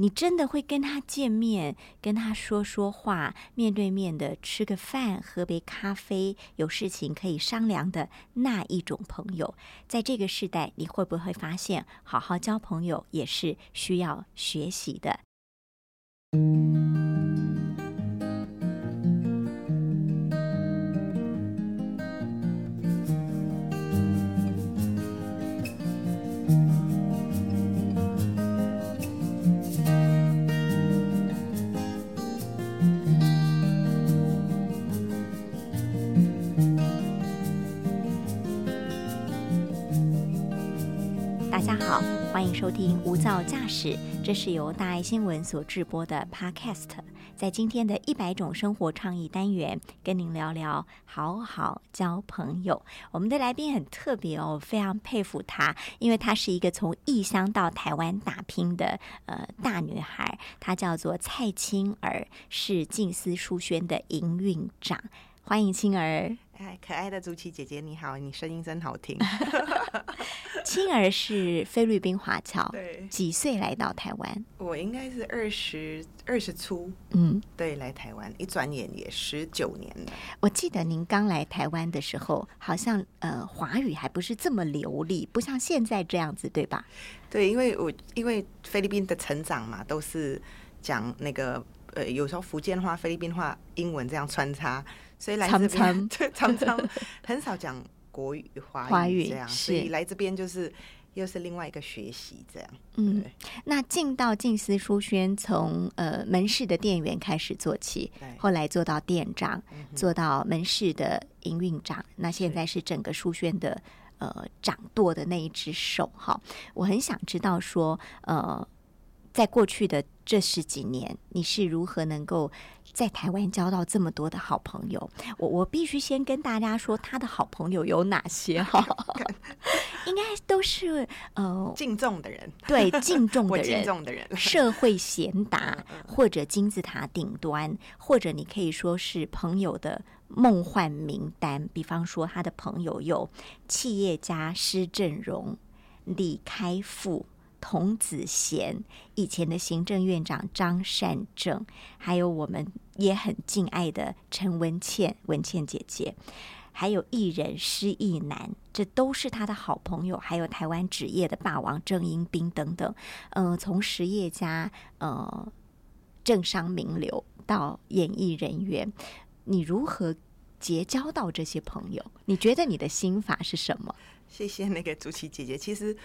你真的会跟他见面，跟他说说话，面对面的吃个饭，喝杯咖啡，有事情可以商量的那一种朋友。在这个时代，你会不会发现，好好交朋友也是需要学习的？欢迎收听《无噪驾驶》，这是由大爱新闻所制播的 Podcast。在今天的一百种生活倡议单元，跟您聊聊好好交朋友。我们的来宾很特别哦，非常佩服她，因为她是一个从异乡到台湾打拼的呃大女孩，她叫做蔡青儿，是静思书轩的营运长。欢迎青儿。哎，可爱的竹琪姐姐，你好，你声音真好听。青儿是菲律宾华侨，对，几岁来到台湾？我应该是二十二十出，嗯，对，来台湾一转眼也十九年了。我记得您刚来台湾的时候，好像呃华语还不是这么流利，不像现在这样子，对吧？对，因为我因为菲律宾的成长嘛，都是讲那个呃，有时候福建话、菲律宾话、英文这样穿插，所以来这边对常常 很少讲国语、华华语这样，是。所以来这边就是又是另外一个学习这样。嗯，那进到静思书轩，从呃门市的店员开始做起对，后来做到店长，嗯做到门市的营运长，那现在是整个书轩的呃掌舵的那一只手哈。我很想知道说，呃，在过去的这十几年，你是如何能够在台湾交到这么多的好朋友？我我必须先跟大家说，他的好朋友有哪些哈？应该都是呃敬重的人，对敬重的人，敬重的人，社会贤达，嗯或者金字塔顶端，或者你可以说是朋友的梦幻名单。比方说，他的朋友有企业家施正荣、李开复。童子贤，以前的行政院长张善政，还有我们也很敬爱的陈文茜，文茜姐姐，还有艺人施意男，这都是他的好朋友，还有台湾职业的霸王郑英斌等等。呃，从实业家、呃政商名流到演艺人员，你如何结交到这些朋友？你觉得你的心法是什么？谢谢那个朱琪姐姐。其实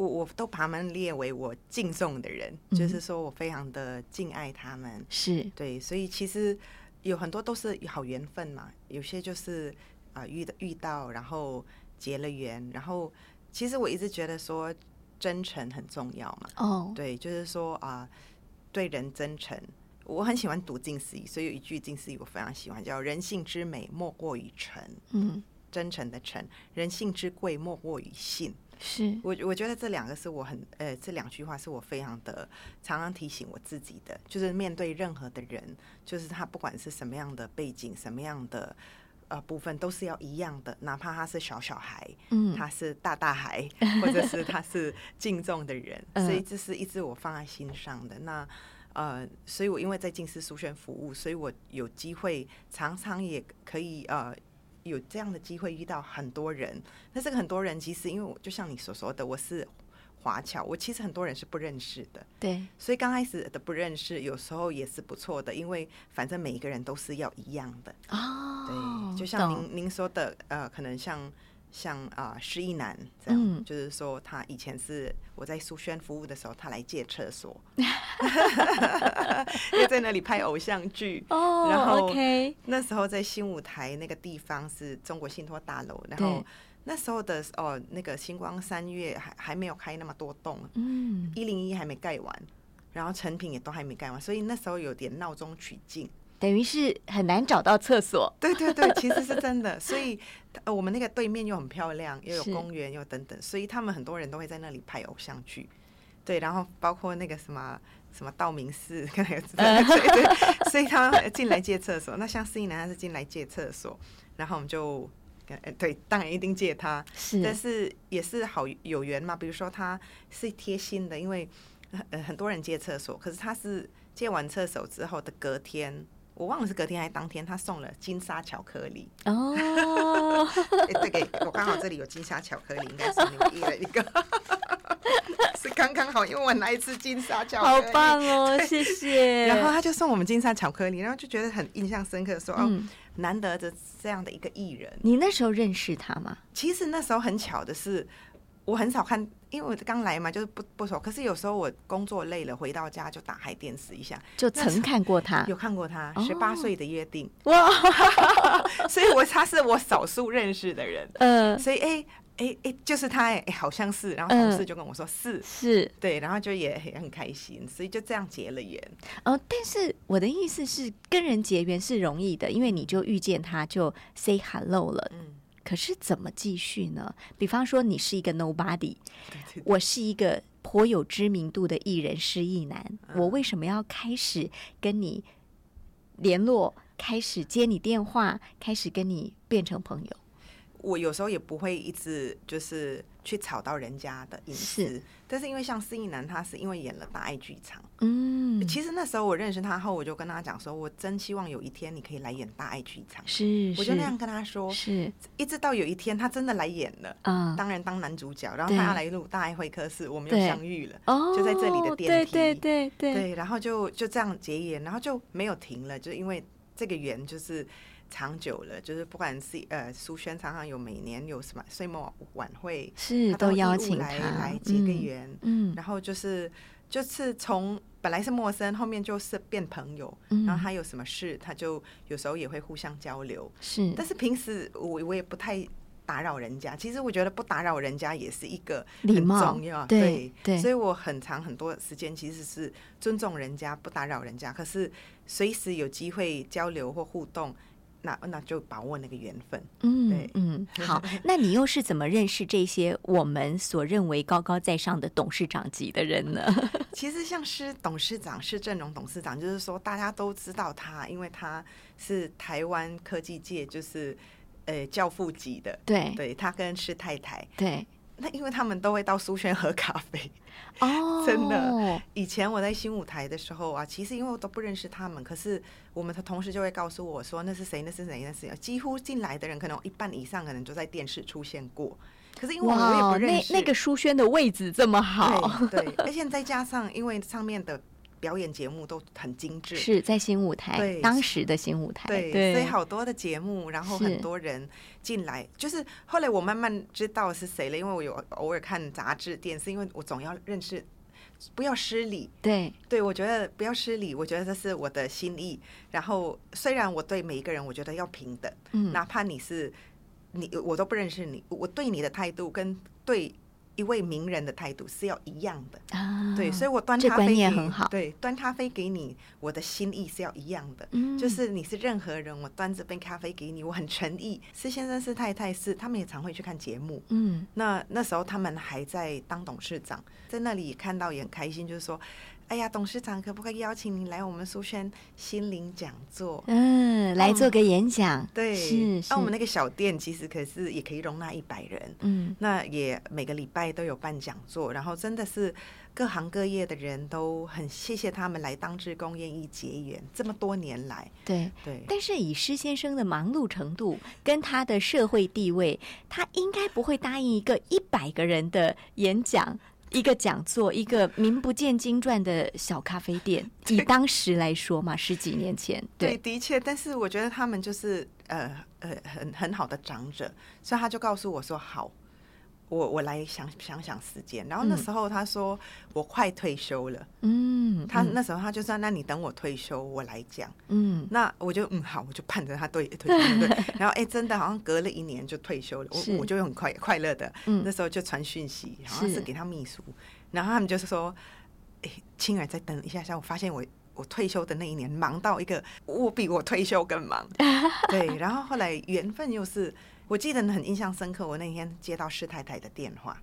我我都把他们列为我敬重的人，嗯就是说我非常的敬爱他们。是对，所以其实有很多都是好缘分嘛，有些就是啊、遇到遇到，然后结了缘，然后其实我一直觉得说真诚很重要嘛。哦，对，就是说啊、对人真诚。我很喜欢读近思语，所以有一句近思语我非常喜欢，叫“人性之美莫过于诚”。嗯，真诚的诚，人性之贵莫过于信。是。我我觉得这两个是我很呃，这两句话是我非常的常常提醒我自己的，就是面对任何的人，就是他不管是什么样的背景，什么样的呃部分，都是要一样的，哪怕他是小小孩，嗯。他是大大孩，或者是他是敬重的人，嗯。所以这是一直我放在心上的。那呃，所以我因为在近视书轩服务，所以我有机会常常也可以呃有这样的机会遇到很多人。那这个很多人其实因为我就像你所说的，我是华侨，我其实很多人是不认识的，对，所以刚开始的不认识，有时候也是不错的，因为反正每一个人都是要一样的。哦，对，就像您您说的，呃，可能像像啊施一男这样，嗯就是说他以前是我在苏轩服务的时候，他来借厕所，因为在那里拍偶像剧。哦，然后 OK，那时候在新舞台那个地方是中国信托大楼，然后那时候的哦，那个星光三月还还没有开那么多栋，嗯，一零一还没盖完，然后成品也都还没盖完，所以那时候有点闹中取静。等于是很难找到厕所，对对对，其实是真的。所以 呃，我们那个对面又很漂亮，又有公园，又等等，所以他们很多人都会在那里拍偶像剧。对，然后包括那个什么什么道明寺，可能有知道，对对，所以他们进来借厕所。那像司仪男他是进来借厕所，然后我们就。呃对，当然一定借他，是但是也是好有缘嘛。比如说他是贴心的，因为呃很多人借厕所，可是他是借完厕所之后的隔天，我忘了是隔天还是当天，他送了金沙巧克力。哦，哎、这个我刚好这里有金沙巧克力，应该是你们一的一个，是刚刚好，因为我很爱吃金沙巧克力好。棒哦，谢谢。然后他就送我们金沙巧克力，然后就觉得很印象深刻，说哦，嗯，难得的这样的一个艺人。你那时候认识他吗？其实那时候很巧的是，我很少看，因为我刚来嘛，就是不不熟。可是有时候我工作累了，回到家就打开电视一下，就曾看过他有看过他哦《十八岁的约定哇，》，所以我他是我少数认识的人。呃，所以哎哎哎，就是他哎、哎好像是，然后同事就跟我说是。是对，然后就也也很开心，所以就这样结了缘。哦，但是我的意思是，跟人结缘是容易的，因为你就遇见他就 say hello 了。嗯，可是怎么继续呢？比方说，你是一个 nobody，我是一个颇有知名度的艺人失意男，嗯我为什么要开始跟你联络，开始接你电话，开始跟你变成朋友？我有时候也不会一直就是去吵到人家的隐私，但是因为像施一男，他是因为演了大爱剧场。嗯，其实那时候我认识他后，我就跟他讲说，我真希望有一天你可以来演大爱剧场。是，我就那样跟他说，是，一直到有一天他真的来演了，嗯，当然当男主角，然后对他要来录大爱会客室，我们又相遇了。哦，就在这里的电梯对对对对，对，然后就就这样结缘，然后就没有停了，就因为这个缘就是长久了，就是不管是呃苏轩常常有每年有什么岁末晚会，是他都邀请来他来结个嗯缘，嗯然后就是就是从本来是陌生，后面就是变朋友，嗯，然后他有什么事，他就有时候也会互相交流。是，但是平时我我也不太打扰人家，其实我觉得不打扰人家也是一个很礼貌重要，对对所以我很长很多时间其实是尊重人家，不打扰人家。可是随时有机会交流或互动，那那就把握那个缘分。嗯对嗯，好，那你又是怎么认识这些我们所认为高高在上的董事长级的人呢？其实像是董事长施正荣董事长，就是说大家都知道他，因为他是台湾科技界就是呃教父级的。对对他跟施太太，对，那因为他们都会到苏轩喝咖啡。哦，真的以前我在新舞台的时候啊，其实因为我都不认识他们，可是我们的同事就会告诉我说那是谁，那是谁，那是谁。几乎进来的人可能一半以上可能就在电视出现过，可是因为我也哇，那不认识那个书轩的位置这么好，对 对，而且再加上因为上面的表演节目都很精致，是在新舞台，对当时的新舞台，对，对，所以好多的节目，然后很多人进来，就是后来我慢慢知道是谁了，因为我有偶尔看杂志、电视，因为我总要认识，不要失礼。对对，我觉得不要失礼，我觉得这是我的心意。然后虽然我对每一个人，我觉得要平等，嗯哪怕你是你，我都不认识你，我对你的态度跟对一位名人的态度是要一样的。啊，对，所以我端咖啡给念很好对，端咖啡给你，我的心意是要一样的。嗯就是你是任何人，我端这杯咖啡给你，我很诚意。施先生、是太太是，他们也常会去看节目。嗯那那时候他们还在当董事长，在那里看到也很开心，就是说，哎呀，董事长可不可以邀请你来我们苏轩心灵讲座？嗯，来做个演讲，对，是是那我们那个小店其实可是也可以容纳一百人，嗯那也每个礼拜都有办讲座，然后真的是各行各业的人都很谢谢他们来当志工，愿意结缘这么多年来，对。对。但是以施先生的忙碌程度跟他的社会地位，他应该不会答应一个一百个人的演讲。一个讲座，一个名不见经传的小咖啡店，以当时来说嘛，十几年前，对，对，的确，但是我觉得他们就是呃呃很很好的长者，所以他就告诉我说好，我我来想想想时间。然后那嗯。时候他说我快退休了，嗯，嗯。他那时候他就说那你等我退休我来讲。嗯。那我就嗯好，我就盼着他退退休对，然后哎、真的好像隔了一年就退休了，我我就很快快乐的，嗯。那时候就传讯息，好像是。是给他秘书，然后他们就是说，哎、青儿再等一下下，我发现我我退休的那一年忙到一个我比我退休更忙，对，然后后来缘分又是，我记得很印象深刻，我那天接到施太太的电话，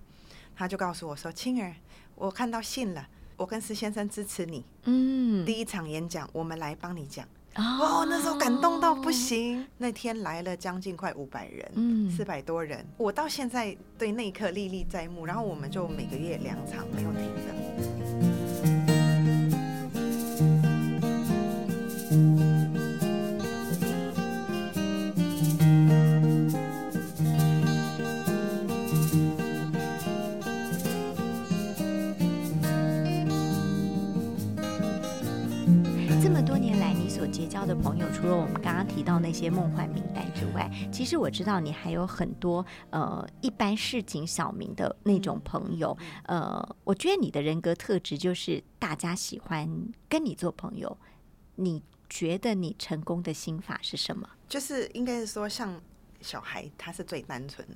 她就告诉我说，青儿，我看到信了。我跟施先生支持你，嗯，第一场演讲我们来帮你讲。哦哦，那时候感动到不行。那天来了将近快五百人，嗯四百多人。我到现在对那一刻历历在目。然后我们就每个月两场没有停的。这么多年来你所结交的朋友除了我们刚刚提到那些梦幻名单之外其实我知道你还有很多呃一般市井小民的那种朋友。呃我觉得你的人格特质就是大家喜欢跟你做朋友你觉得你成功的心法是什么？就是应该是说，像小孩他是最单纯的。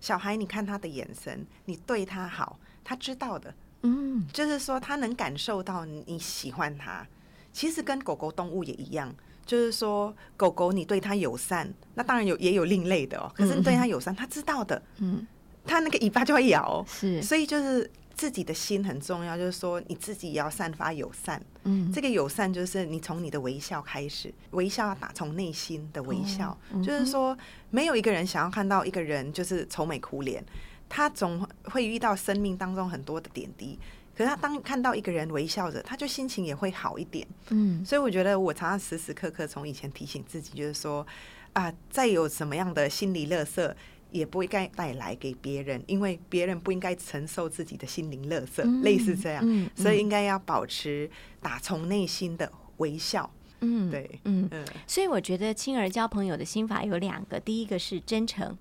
小孩，你看他的眼神，你对他好，他知道的。嗯，就是说他能感受到你喜欢他。其实跟狗狗动物也一样，就是说狗狗你对它友善，那当然有也有另类的哦。可是你对它友善，它知道的。嗯，它那个尾巴就会摇。是，所以就是自己的心很重要，就是说你自己也要散发友善。嗯，这个友善就是你从你的微笑开始，微笑要打从内心的微笑。就是说，没有一个人想要看到一个人就是愁眉苦脸，他总会遇到生命当中很多的点滴。可是他当看到一个人微笑着，他就心情也会好一点。嗯，所以我觉得我常常时时刻刻从以前提醒自己，就是说啊，再有什么样的心理垃圾，也不应该带来给别人，因为别人不应该承受自己的心灵垃圾，类似这样。嗯，所以应该要保持打从内心的微笑。嗯，对，嗯嗯。所以我觉得亲儿交朋友的心法有两个，第一个是真诚，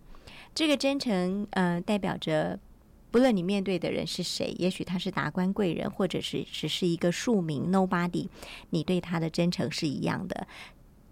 这个真诚呃代表着。不论你面对的人是谁，也许他是达官贵人，或者是只是一个庶民 nobody，你对他的真诚是一样的。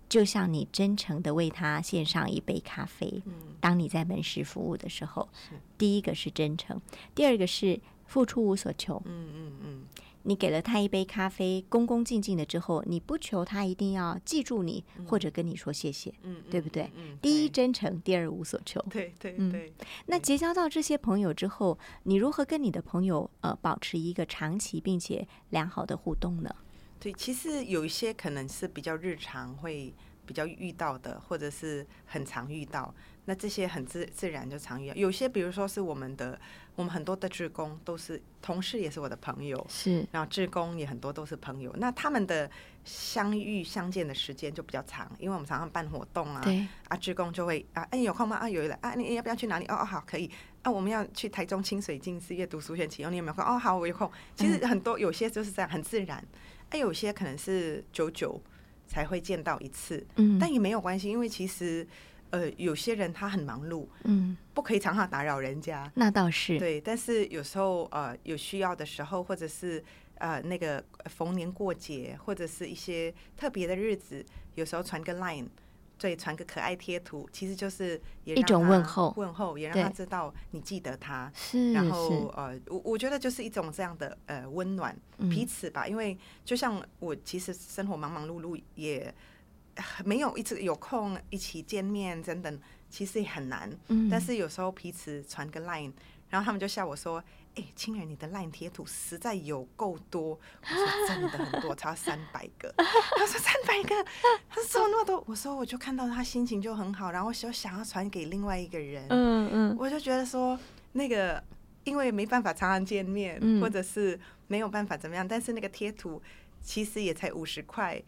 就像你真诚的为他献上一杯咖啡，当你在门市服务的时候，第一个是真诚，第二个是付出无所求。嗯嗯嗯。你给了他一杯咖啡，恭恭敬敬的之后，你不求他一定要记住你，或者跟你说谢谢，嗯，对不对？嗯，第一真诚，第二无所求。对对对。那结交到这些朋友之后，你如何跟你的朋友呃保持一个长期并且良好的互动呢？对，其实有一些可能是比较日常会比较遇到的，或者是很常遇到。那这些很自自然就常遇到。有些比如说是我们的。我们很多的职工都是同事，也是我的朋友。是，然后职工也很多都是朋友。那他们的相遇相见的时间就比较长，因为我们常常办活动啊。对。啊，职工就会啊，哎，有空吗？啊，有了啊，你要不要去哪里？哦哦，好，可以。啊，我们要去台中清水镜寺阅读书选启用，你有没有空？哦，好，我有空。其实很多有些就是这样，很自然。哎，有些可能是久久才会见到一次。嗯。但也没有关系，因为其实。呃，有些人他很忙碌，嗯，不可以常常打扰人家。那倒是对，但是有时候呃有需要的时候，或者是呃那个逢年过节，或者是一些特别的日子，有时候传个 line，对，传个可爱贴图，其实就是一种问候，问候也让他知道你记得他。是，然后呃，我我觉得就是一种这样的呃温暖彼此吧，因为就像我其实生活忙忙碌碌也。没有一直有空一起见面，等等，其实也很难。嗯，但是有时候彼此传个 line，然后他们就笑我说：“哎，亲人，你的 line 贴图实在有够多。”我说：“真的很多，差三百个。”他说：“三百个？”他说：“那么多？”我说：“我就看到他心情就很好，然后就想要传给另外一个人。”嗯嗯，我就觉得说那个，因为没办法常常见面，或者是没有办法怎么样，但是那个贴图其实也才五十块。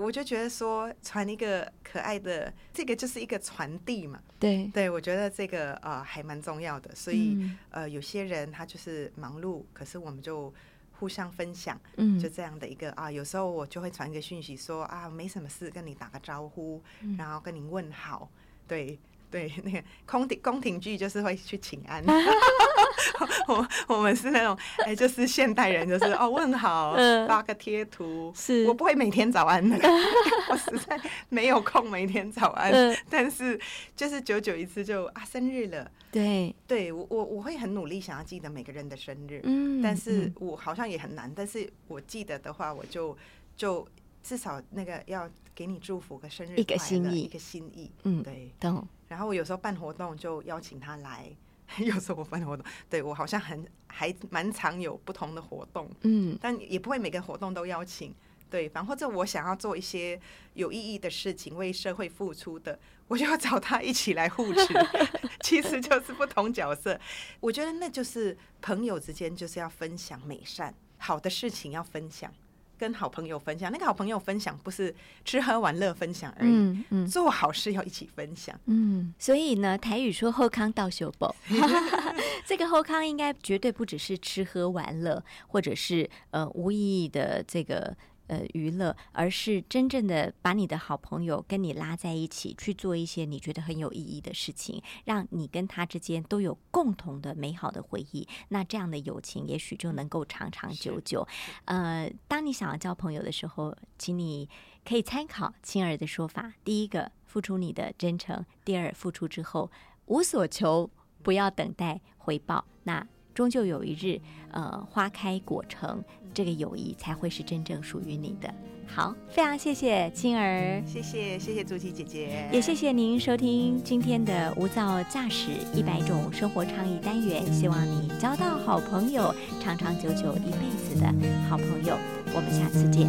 我就觉得说传一个可爱的，这个就是一个传递嘛。对，对我觉得这个呃还蛮重要的。所以呃有些人他就是忙碌，可是我们就互相分享，嗯，就这样的一个啊。有时候我就会传一个讯息说啊没什么事，跟你打个招呼，然后跟你问好，对。对，那个宫廷宫廷剧就是会去请安，我我们是那种哎，就是现代人，就是哦问好，发个贴图，是。我不会每天早安的，我实在没有空每天早安，但是就是久久一次就啊生日了，对，对我我我会很努力想要记得每个人的生日，嗯，但是我好像也很难，但是我记得的话，我就就至少那个要给你祝福个生日，一个心意，一个心意，嗯，对，懂。然后我有时候办活动就邀请他来，有时候我办活动，对我好像很还蛮常有不同的活动，嗯，但也不会每个活动都邀请对方，或者我想要做一些有意义的事情，为社会付出的，我就要找他一起来护持，其实就是不同角色。我觉得那就是朋友之间就是要分享美善，好的事情要分享。跟好朋友分享，那个好朋友分享不是吃喝玩乐分享而已，嗯嗯，做好事要一起分享，嗯，所以呢，台语说后康到修宝，这个后康应该绝对不只是吃喝玩乐，或者是呃无意义的这个呃娱乐，而是真正的把你的好朋友跟你拉在一起，去做一些你觉得很有意义的事情，让你跟他之间都有共同的美好的回忆。那这样的友情也许就能够长长久久。呃，当你想要交朋友的时候，请你可以参考青儿的说法：第一个，付出你的真诚；第二，付出之后无所求，不要等待回报。那终究有一日，呃，花开果成，这个友谊才会是真正属于你的。好，非常谢谢青儿，谢谢谢谢朱琪姐姐，也谢谢您收听今天的无噪驾驶一百种生活倡议单元。希望你交到好朋友，长长久久一辈子的好朋友。我们下次见。